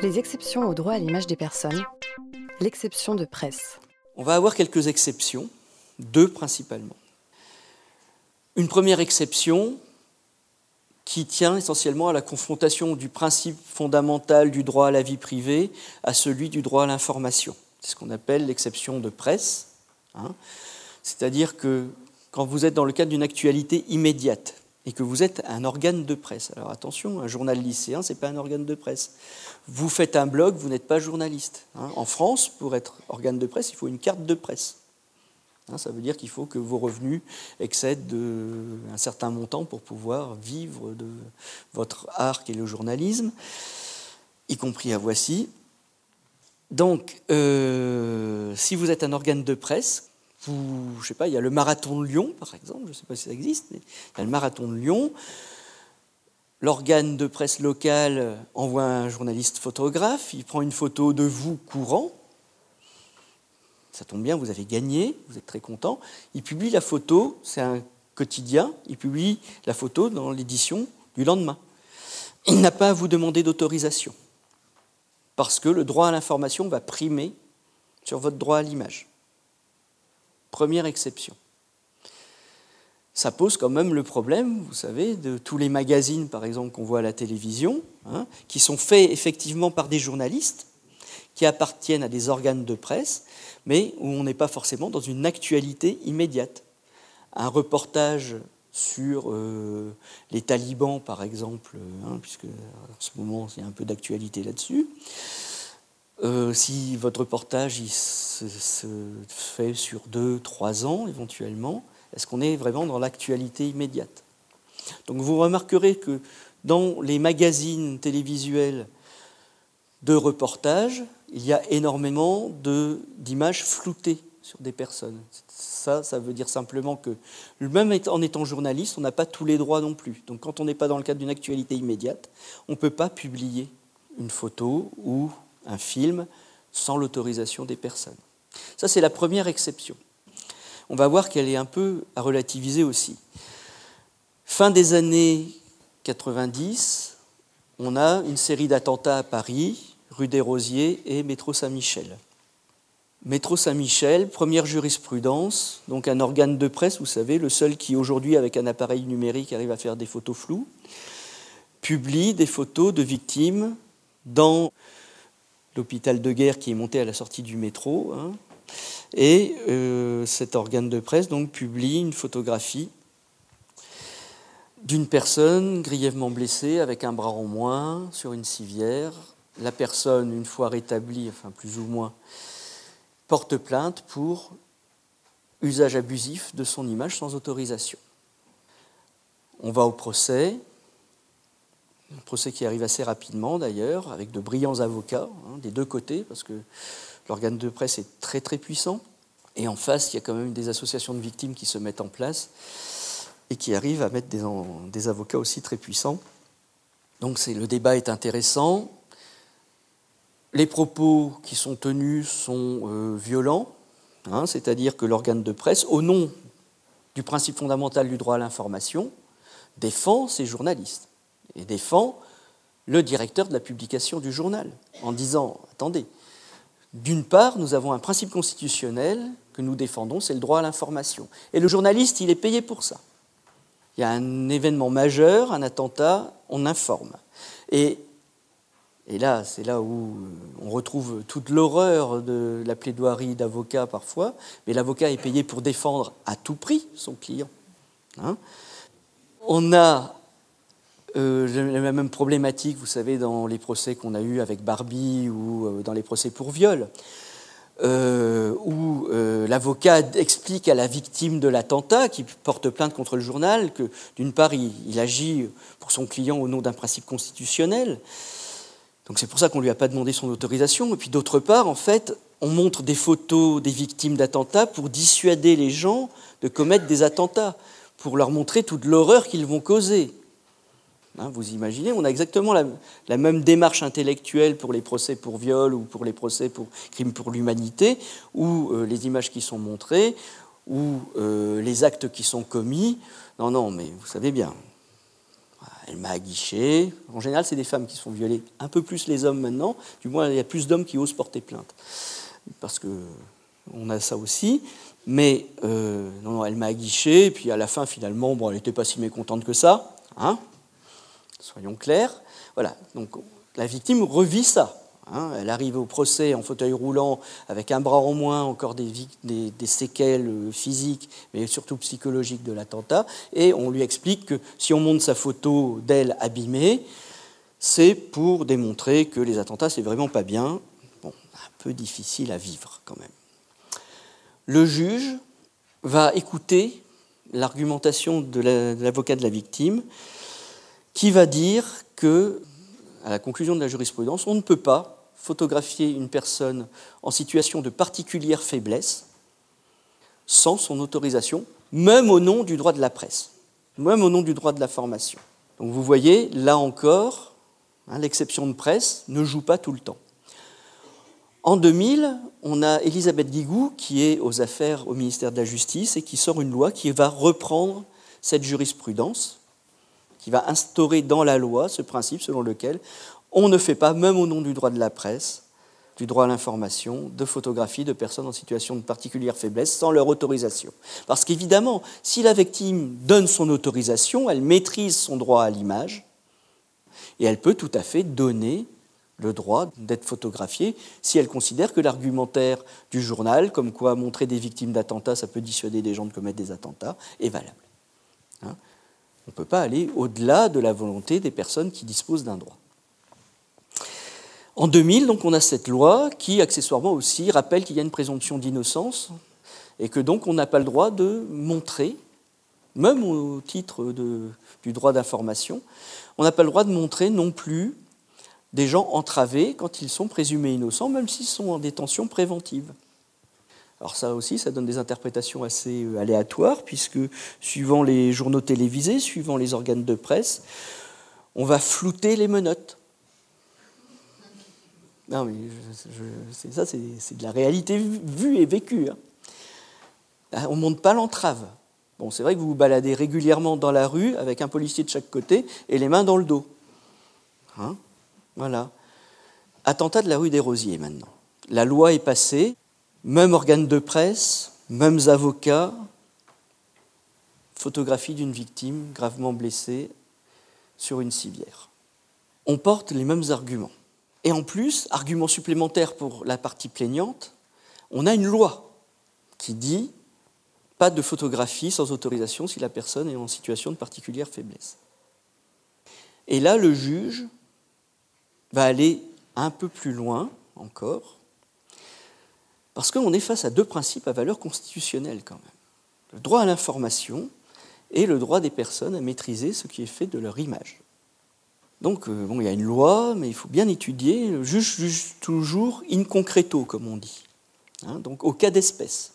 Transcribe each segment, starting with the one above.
Les exceptions au droit à l'image des personnes. L'exception de presse. On va avoir quelques exceptions, deux principalement. Une première exception qui tient essentiellement à la confrontation du principe fondamental du droit à la vie privée à celui du droit à l'information. C'est ce qu'on appelle l'exception de presse. Hein. C'est-à-dire que quand vous êtes dans le cadre d'une actualité immédiate, et que vous êtes un organe de presse. Alors attention, un journal lycéen, ce n'est pas un organe de presse. Vous faites un blog, vous n'êtes pas journaliste. Hein. En France, pour être organe de presse, il faut une carte de presse. Hein, ça veut dire qu'il faut que vos revenus excèdent un certain montant pour pouvoir vivre de votre art qui est le journalisme, y compris à Voici. Donc, euh, si vous êtes un organe de presse, vous, sais pas, il y a le marathon de Lyon, par exemple, je ne sais pas si ça existe, mais il y a le marathon de Lyon. L'organe de presse local envoie un journaliste photographe, il prend une photo de vous courant. Ça tombe bien, vous avez gagné, vous êtes très content. Il publie la photo, c'est un quotidien, il publie la photo dans l'édition du lendemain. Il n'a pas à vous demander d'autorisation, parce que le droit à l'information va primer sur votre droit à l'image. Première exception. Ça pose quand même le problème, vous savez, de tous les magazines, par exemple, qu'on voit à la télévision, hein, qui sont faits effectivement par des journalistes, qui appartiennent à des organes de presse, mais où on n'est pas forcément dans une actualité immédiate. Un reportage sur euh, les talibans, par exemple, hein, puisque en ce moment il y a un peu d'actualité là-dessus, euh, si votre reportage il se, fait sur deux, trois ans éventuellement, est-ce qu'on est vraiment dans l'actualité immédiate? Donc vous remarquerez que dans les magazines télévisuels de reportage, il y a énormément d'images floutées sur des personnes. Ça, ça veut dire simplement que, même en étant journaliste, on n'a pas tous les droits non plus. Donc quand on n'est pas dans le cadre d'une actualité immédiate, on ne peut pas publier une photo ou un film sans l'autorisation des personnes. Ça, c'est la première exception. On va voir qu'elle est un peu à relativiser aussi. Fin des années 90, on a une série d'attentats à Paris, rue des Rosiers et métro Saint-Michel. Métro Saint-Michel, première jurisprudence, donc un organe de presse, vous savez, le seul qui aujourd'hui, avec un appareil numérique, arrive à faire des photos floues, publie des photos de victimes dans l'hôpital de guerre qui est monté à la sortie du métro. Hein. et euh, cet organe de presse donc publie une photographie d'une personne grièvement blessée avec un bras en moins sur une civière. La personne, une fois rétablie, enfin plus ou moins, porte plainte pour usage abusif de son image sans autorisation. On va au procès, un procès qui arrive assez rapidement d'ailleurs, avec de brillants avocats hein, des deux côtés, parce que l'organe de presse est très très puissant. Et en face, il y a quand même des associations de victimes qui se mettent en place et qui arrivent à mettre des, avocats aussi très puissants. Donc le débat est intéressant. Les propos qui sont tenus sont euh, violents, hein, c'est-à-dire que l'organe de presse, au nom du principe fondamental du droit à l'information, défend ses journalistes et défend le directeur de la publication du journal en disant attendez, d'une part, nous avons un principe constitutionnel que nous défendons, c'est le droit à l'information. Et le journaliste, il est payé pour ça. Il y a un événement majeur, un attentat, on informe. Et, et là, c'est là où on retrouve toute l'horreur de la plaidoirie d'avocat parfois, mais l'avocat est payé pour défendre à tout prix son client. Hein. on a euh, la même problématique, vous savez, dans les procès qu'on a eus avec Barbie ou euh, dans les procès pour viol, euh, où l'avocat explique à la victime de l'attentat, qui porte plainte contre le journal, que d'une part, il, agit pour son client au nom d'un principe constitutionnel. Donc c'est pour ça qu'on ne lui a pas demandé son autorisation. Et puis d'autre part, en fait, on montre des photos des victimes d'attentats pour dissuader les gens de commettre des attentats, pour leur montrer toute l'horreur qu'ils vont causer. Hein, vous imaginez, on a exactement la, même démarche intellectuelle pour les procès pour viol ou pour les procès pour crimes pour l'humanité, ou euh, les images qui sont montrées, ou euh, les actes qui sont commis. Non, non, mais vous savez bien, elle m'a aguiché. En général, c'est des femmes qui se font violer, un peu plus les hommes maintenant. Du moins, il y a plus d'hommes qui osent porter plainte. Parce que on a ça aussi. Mais euh, non, non, elle m'a aguiché, et puis à la fin, finalement, bon, elle n'était pas si mécontente que ça. Hein Soyons clairs. Voilà, la victime revit ça. Hein. elle arrive au procès en fauteuil roulant avec un bras en moins, encore des, des, séquelles euh, physiques, mais surtout psychologiques de l'attentat. Et on lui explique que si on monte sa photo d'elle abîmée, c'est pour démontrer que les attentats, c'est vraiment pas bien. Bon, un peu difficile à vivre quand même. Le juge va écouter l'argumentation de l'avocat de la victime qui va dire que, à la conclusion de la jurisprudence, on ne peut pas photographier une personne en situation de particulière faiblesse sans son autorisation, même au nom du droit de la presse, même au nom du droit de la formation. Donc vous voyez, là encore, hein, l'exception de presse ne joue pas tout le temps. En 2000, on a Elisabeth Guigou qui est aux affaires au ministère de la Justice et qui sort une loi qui va reprendre cette jurisprudence qui va instaurer dans la loi ce principe selon lequel on ne fait pas, même au nom du droit de la presse, du droit à l'information, de photographie de personnes en situation de particulière faiblesse sans leur autorisation. Parce qu'évidemment, si la victime donne son autorisation, elle maîtrise son droit à l'image et elle peut tout à fait donner le droit d'être photographiée si elle considère que l'argumentaire du journal, comme quoi montrer des victimes d'attentats, ça peut dissuader des gens de commettre des attentats, est valable. Hein? On ne peut pas aller au-delà de la volonté des personnes qui disposent d'un droit. En 2000, donc, on a cette loi qui, accessoirement aussi, rappelle qu'il y a une présomption d'innocence et que donc on n'a pas le droit de montrer, même au titre du droit d'information, on n'a pas le droit de montrer non plus des gens entravés quand ils sont présumés innocents, même s'ils sont en détention préventive. Alors ça aussi, ça donne des interprétations assez euh, aléatoires, puisque suivant les journaux télévisés, suivant les organes de presse, on va flouter les menottes. Non, mais c'est ça, c'est de la réalité vue et vécue. Hein. Ah, on ne monte pas l'entrave. Bon, c'est vrai que vous vous baladez régulièrement dans la rue avec un policier de chaque côté et les mains dans le dos. Hein? Voilà. Attentat de la rue des Rosiers maintenant. La loi est passée, même organe de presse, mêmes avocats, photographie d'une victime gravement blessée sur une civière. On porte les mêmes arguments. Et en plus, argument supplémentaire pour la partie plaignante, on a une loi qui dit pas de photographie sans autorisation si la personne est en situation de particulière faiblesse. Et là, le juge va aller un peu plus loin encore parce qu'on est face à deux principes à valeur constitutionnelle quand même. Le droit à l'information et le droit des personnes à maîtriser ce qui est fait de leur image. Donc, euh, bon, il y a une loi, mais il faut bien étudier. Le juge juge toujours in concreto, comme on dit. Hein, donc, au cas d'espèce.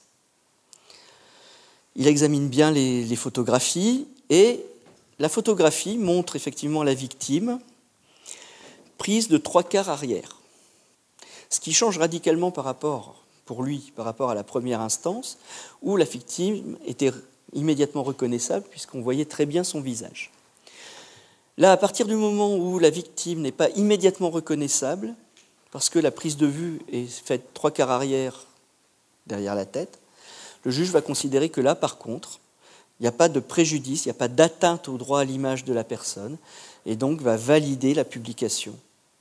Il examine bien les, les, photographies et la photographie montre effectivement la victime prise de trois quarts arrière. Ce qui change radicalement par rapport pour lui par rapport à la première instance, où la victime était immédiatement reconnaissable puisqu'on voyait très bien son visage. Là, à partir du moment où la victime n'est pas immédiatement reconnaissable, parce que la prise de vue est faite trois quarts arrière derrière la tête, le juge va considérer que là, par contre, il n'y a pas de préjudice, il n'y a pas d'atteinte au droit à l'image de la personne, et donc va valider la publication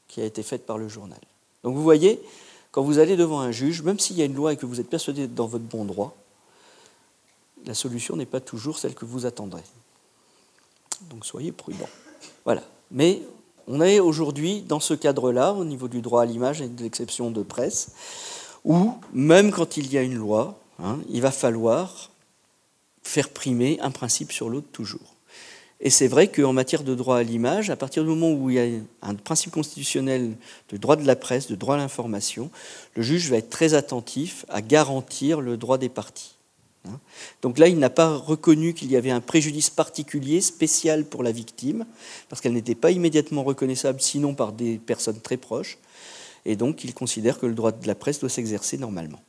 qui a été faite par le journal. Donc vous voyez, quand vous allez devant un juge, même s'il y a une loi et que vous êtes persuadé d'être dans votre bon droit, la solution n'est pas toujours celle que vous attendrez. Donc soyez prudents. Voilà. Mais on est aujourd'hui dans ce cadre-là, au niveau du droit à l'image et de l'exception de presse, où même quand il y a une loi, hein, il va falloir faire primer un principe sur l'autre toujours. Et c'est vrai qu'en matière de droit à l'image, à partir du moment où il y a un principe constitutionnel de droit de la presse, de droit à l'information, le juge va être très attentif à garantir le droit des parties. Hein. Donc là, il n'a pas reconnu qu'il y avait un préjudice particulier, spécial pour la victime, parce qu'elle n'était pas immédiatement reconnaissable, sinon par des personnes très proches, et donc il considère que le droit de la presse doit s'exercer normalement.